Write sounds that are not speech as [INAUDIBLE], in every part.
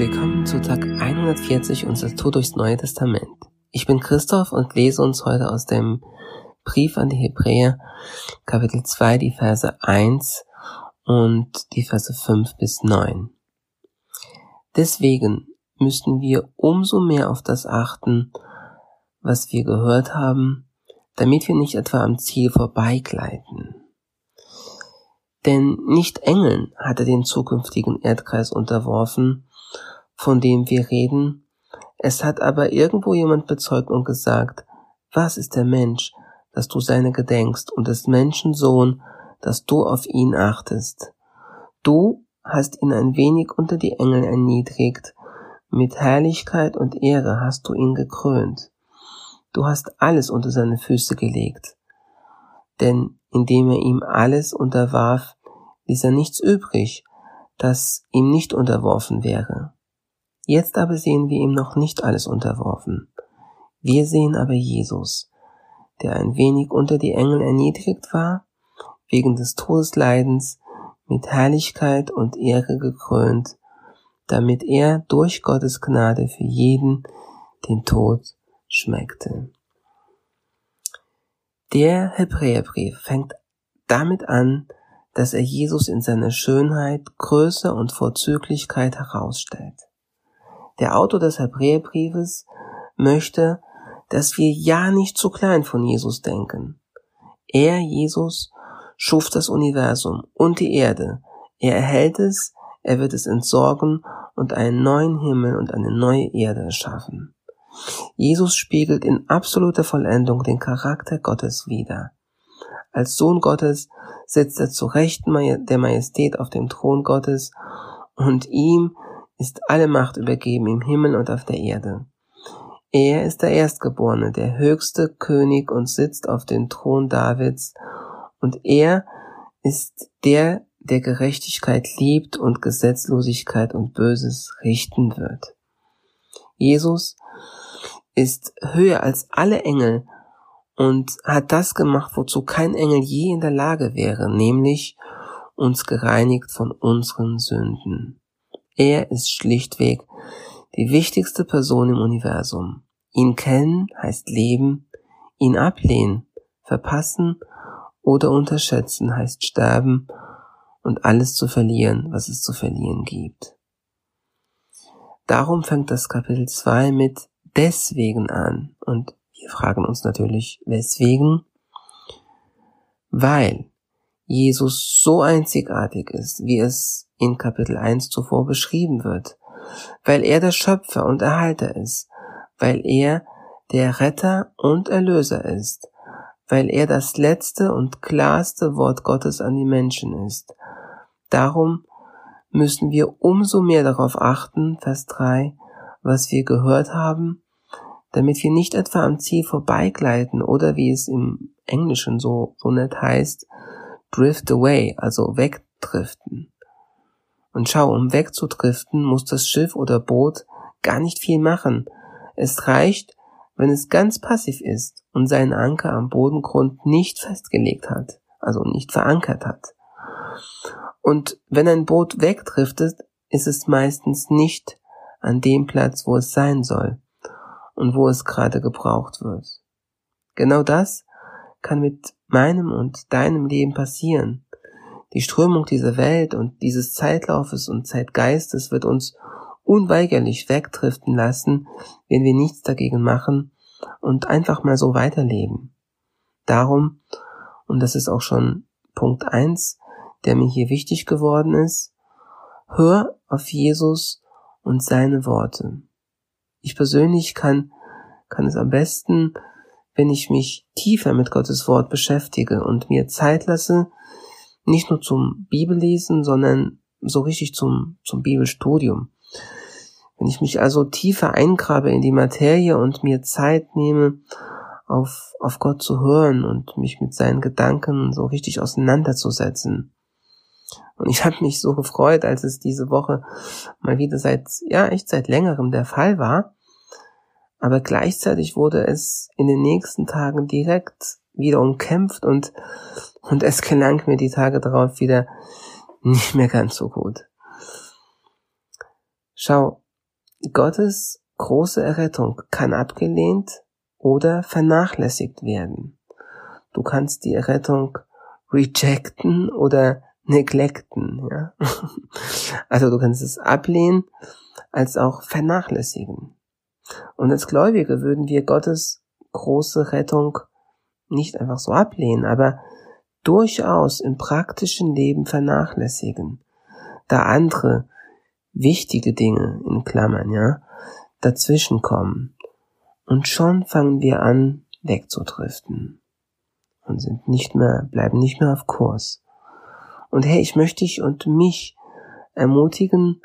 Willkommen zu Tag 140 unseres Tour durchs Neue Testament. Ich bin Christoph und lese uns heute aus dem Brief an die Hebräer, Kapitel 2, die Verse 1 und die Verse 5 bis 9. Deswegen müssen wir umso mehr auf das achten, was wir gehört haben, damit wir nicht etwa am Ziel vorbeigleiten. Denn nicht Engeln hat er den zukünftigen Erdkreis unterworfen, von dem wir reden. Es hat aber irgendwo jemand bezeugt und gesagt, was ist der Mensch, dass du seine gedenkst und des Menschen Sohn, dass du auf ihn achtest. Du hast ihn ein wenig unter die Engel erniedrigt, mit Herrlichkeit und Ehre hast du ihn gekrönt. Du hast alles unter seine Füße gelegt. Denn indem er ihm alles unterwarf, ließ er nichts übrig, das ihm nicht unterworfen wäre. Jetzt aber sehen wir ihm noch nicht alles unterworfen. Wir sehen aber Jesus, der ein wenig unter die Engel erniedrigt war, wegen des Todesleidens, mit Herrlichkeit und Ehre gekrönt, damit er durch Gottes Gnade für jeden den Tod schmeckte. Der Hebräerbrief fängt damit an, dass er Jesus in seiner Schönheit, Größe und Vorzüglichkeit herausstellt. Der Autor des Hebräerbriefes möchte, dass wir ja nicht zu klein von Jesus denken. Er, Jesus, schuf das Universum und die Erde. Er erhält es, er wird es entsorgen und einen neuen Himmel und eine neue Erde erschaffen. Jesus spiegelt in absoluter Vollendung den Charakter Gottes wider. Als Sohn Gottes sitzt er zu Rechten der Majestät auf dem Thron Gottes und ihm ist alle Macht übergeben im Himmel und auf der Erde. Er ist der Erstgeborene, der höchste König und sitzt auf dem Thron Davids, und er ist der, der Gerechtigkeit liebt und Gesetzlosigkeit und Böses richten wird. Jesus ist höher als alle Engel und hat das gemacht, wozu kein Engel je in der Lage wäre, nämlich uns gereinigt von unseren Sünden. Er ist schlichtweg die wichtigste Person im Universum. Ihn kennen heißt leben, ihn ablehnen, verpassen oder unterschätzen heißt sterben und alles zu verlieren, was es zu verlieren gibt. Darum fängt das Kapitel 2 mit deswegen an und wir fragen uns natürlich, weswegen? Weil Jesus so einzigartig ist, wie es in Kapitel 1 zuvor beschrieben wird, weil er der Schöpfer und Erhalter ist, weil er der Retter und Erlöser ist, weil er das letzte und klarste Wort Gottes an die Menschen ist. Darum müssen wir umso mehr darauf achten, Vers 3, was wir gehört haben, damit wir nicht etwa am Ziel vorbeigleiten oder wie es im Englischen so, so nett heißt, drift away, also wegdriften. Und schau, um wegzudriften, muss das Schiff oder Boot gar nicht viel machen. Es reicht, wenn es ganz passiv ist und seinen Anker am Bodengrund nicht festgelegt hat, also nicht verankert hat. Und wenn ein Boot wegdriftet, ist es meistens nicht an dem Platz, wo es sein soll und wo es gerade gebraucht wird. Genau das kann mit meinem und deinem Leben passieren. Die Strömung dieser Welt und dieses Zeitlaufes und Zeitgeistes wird uns unweigerlich wegdriften lassen, wenn wir nichts dagegen machen und einfach mal so weiterleben. Darum, und das ist auch schon Punkt eins, der mir hier wichtig geworden ist, hör auf Jesus und seine Worte. Ich persönlich kann, kann es am besten, wenn ich mich tiefer mit Gottes Wort beschäftige und mir Zeit lasse, nicht nur zum Bibellesen, sondern so richtig zum, zum Bibelstudium. Wenn ich mich also tiefer eingrabe in die Materie und mir Zeit nehme, auf, auf Gott zu hören und mich mit seinen Gedanken so richtig auseinanderzusetzen. Und ich habe mich so gefreut, als es diese Woche mal wieder seit, ja, echt seit längerem der Fall war. Aber gleichzeitig wurde es in den nächsten Tagen direkt wieder umkämpft und, und es gelang mir die Tage darauf wieder nicht mehr ganz so gut. Schau, Gottes große Errettung kann abgelehnt oder vernachlässigt werden. Du kannst die Errettung rejecten oder neglecten, ja. [LAUGHS] Also du kannst es ablehnen als auch vernachlässigen. Und als Gläubige würden wir Gottes große Rettung nicht einfach so ablehnen, aber durchaus im praktischen Leben vernachlässigen, da andere wichtige Dinge in Klammern, ja, dazwischen kommen. Und schon fangen wir an, wegzudriften und sind nicht mehr, bleiben nicht mehr auf Kurs. Und hey, ich möchte dich und mich ermutigen,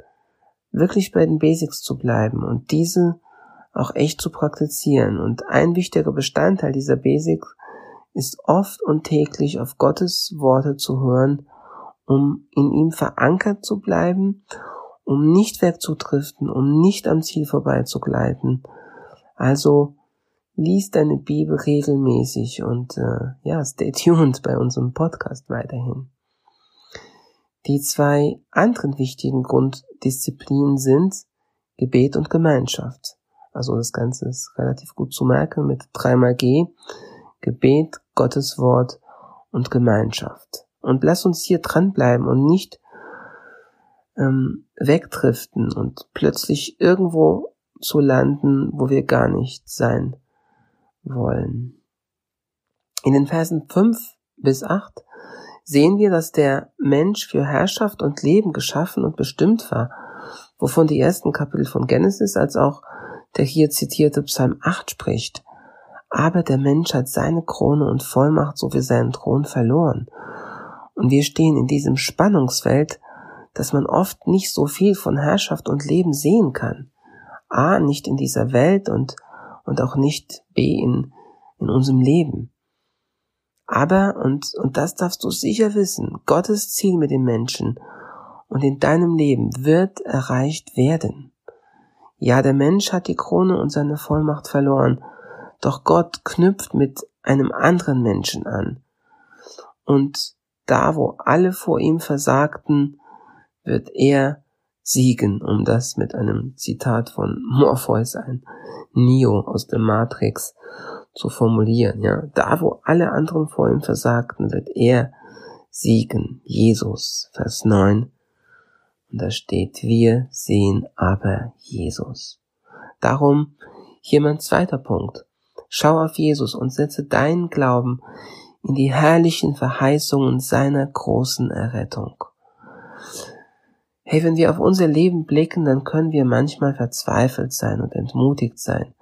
wirklich bei den Basics zu bleiben und diese auch echt zu praktizieren. Und ein wichtiger Bestandteil dieser Basics ist oft und täglich auf Gottes Worte zu hören, um in ihm verankert zu bleiben, um nicht wegzudriften, um nicht am Ziel vorbeizugleiten. Also lies deine Bibel regelmäßig und äh, ja, stay tuned bei unserem Podcast weiterhin. Die zwei anderen wichtigen Grunddisziplinen sind Gebet und Gemeinschaft. Also das Ganze ist relativ gut zu merken mit dreimal G. Gebet, Gottes Wort und Gemeinschaft. Und lass uns hier dranbleiben und nicht ähm, wegdriften und plötzlich irgendwo zu landen, wo wir gar nicht sein wollen. In den Versen 5 bis 8 sehen wir, dass der Mensch für Herrschaft und Leben geschaffen und bestimmt war, wovon die ersten Kapitel von Genesis als auch der hier zitierte Psalm 8 spricht. Aber der Mensch hat seine Krone und Vollmacht sowie seinen Thron verloren. Und wir stehen in diesem Spannungsfeld, dass man oft nicht so viel von Herrschaft und Leben sehen kann. A, nicht in dieser Welt und, und auch nicht B, in, in unserem Leben. Aber, und, und das darfst du sicher wissen, Gottes Ziel mit dem Menschen und in deinem Leben wird erreicht werden. Ja, der Mensch hat die Krone und seine Vollmacht verloren, doch Gott knüpft mit einem anderen Menschen an. Und da, wo alle vor ihm versagten, wird er siegen, um das mit einem Zitat von Morpheus, ein Neo aus der Matrix, zu formulieren, ja. Da, wo alle anderen vor ihm versagten, wird er siegen. Jesus, Vers 9. Und da steht, wir sehen aber Jesus. Darum hier mein zweiter Punkt. Schau auf Jesus und setze deinen Glauben in die herrlichen Verheißungen seiner großen Errettung. Hey, wenn wir auf unser Leben blicken, dann können wir manchmal verzweifelt sein und entmutigt sein.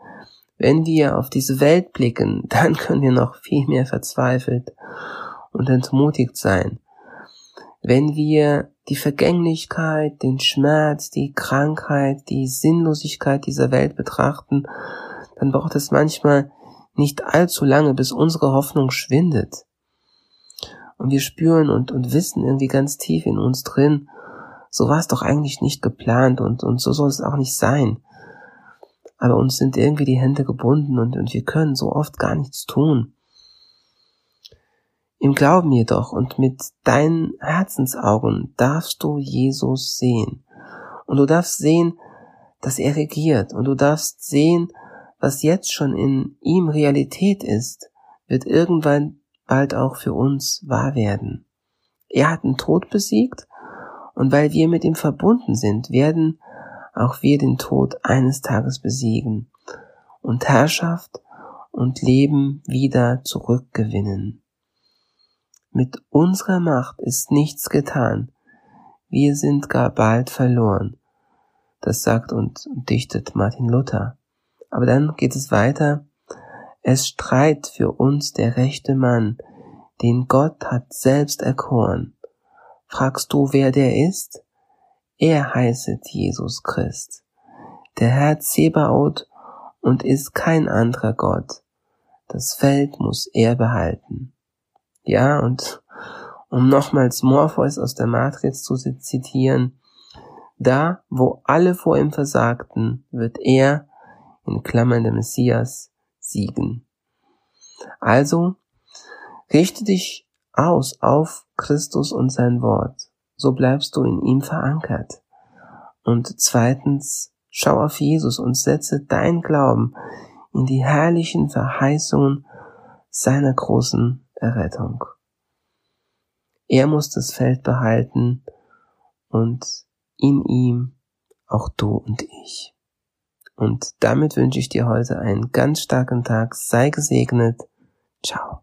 Wenn wir auf diese Welt blicken, [LAUGHS] dann können wir noch viel mehr verzweifelt und entmutigt sein. Wenn wir die Vergänglichkeit, den Schmerz, die Krankheit, die Sinnlosigkeit dieser Welt betrachten, dann braucht es manchmal nicht allzu lange, bis unsere Hoffnung schwindet. Und wir spüren und, und wissen irgendwie ganz tief in uns drin, so war es doch eigentlich nicht geplant und, und so soll es auch nicht sein. Aber uns sind irgendwie die Hände gebunden und, und wir können so oft gar nichts tun. Im Glauben jedoch und mit deinen Herzensaugen darfst du Jesus sehen. Und du darfst sehen, dass er regiert. Und du darfst sehen, was jetzt schon in ihm Realität ist, wird irgendwann bald auch für uns wahr werden. Er hat den Tod besiegt und weil wir mit ihm verbunden sind, werden auch wir den Tod eines Tages besiegen und Herrschaft und Leben wieder zurückgewinnen. Mit unserer Macht ist nichts getan. Wir sind gar bald verloren. Das sagt und dichtet Martin Luther. Aber dann geht es weiter. Es streit für uns der rechte Mann, den Gott hat selbst erkoren. Fragst du, wer der ist? Er heißet Jesus Christ, der Herr Zebaoth und ist kein anderer Gott. Das Feld muss er behalten. Ja, und um nochmals Morpheus aus der Matrix zu zitieren, da, wo alle vor ihm versagten, wird er, in Klammern der Messias, siegen. Also, richte dich aus auf Christus und sein Wort. So bleibst du in ihm verankert. Und zweitens, Schau auf Jesus und setze dein Glauben in die herrlichen Verheißungen seiner großen Errettung. Er muss das Feld behalten und in ihm auch du und ich. Und damit wünsche ich dir heute einen ganz starken Tag. Sei gesegnet. Ciao.